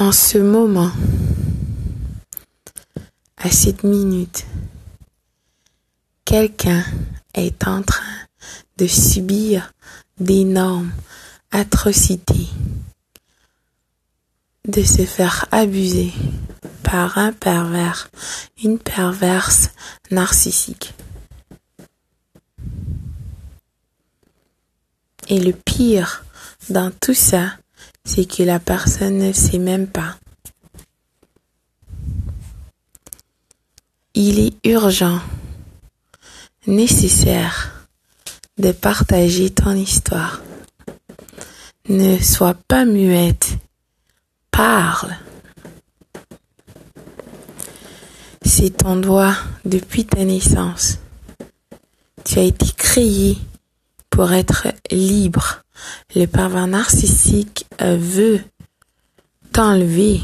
En ce moment, à cette minute, quelqu'un est en train de subir d'énormes atrocités, de se faire abuser par un pervers, une perverse narcissique. Et le pire dans tout ça, c'est que la personne ne sait même pas. Il est urgent, nécessaire de partager ton histoire. Ne sois pas muette, parle. C'est ton droit depuis ta naissance. Tu as été créé pour être libre. Le pervers narcissique euh, veut t'enlever,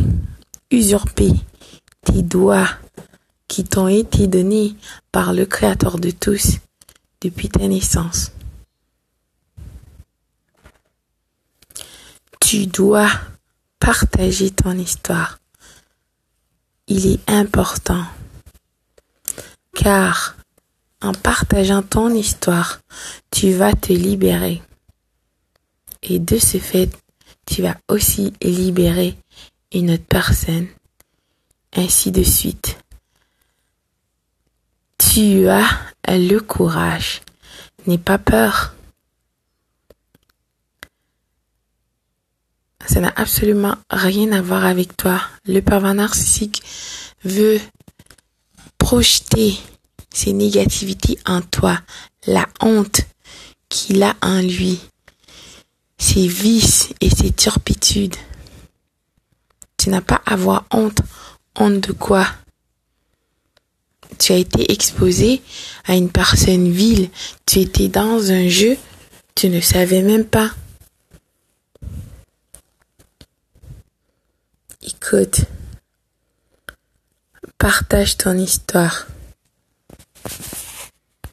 usurper tes doigts qui t'ont été donnés par le Créateur de tous depuis ta naissance. Tu dois partager ton histoire. Il est important car en partageant ton histoire, tu vas te libérer. Et de ce fait, tu vas aussi libérer une autre personne. Ainsi de suite. Tu as le courage. N'aie pas peur. Ça n'a absolument rien à voir avec toi. Le pervers narcissique veut projeter ses négativités en toi, la honte qu'il a en lui, ses vices et ses turpitudes. Tu n'as pas à avoir honte. Honte de quoi? Tu as été exposé à une personne vile. Tu étais dans un jeu. Tu ne savais même pas. Écoute, partage ton histoire.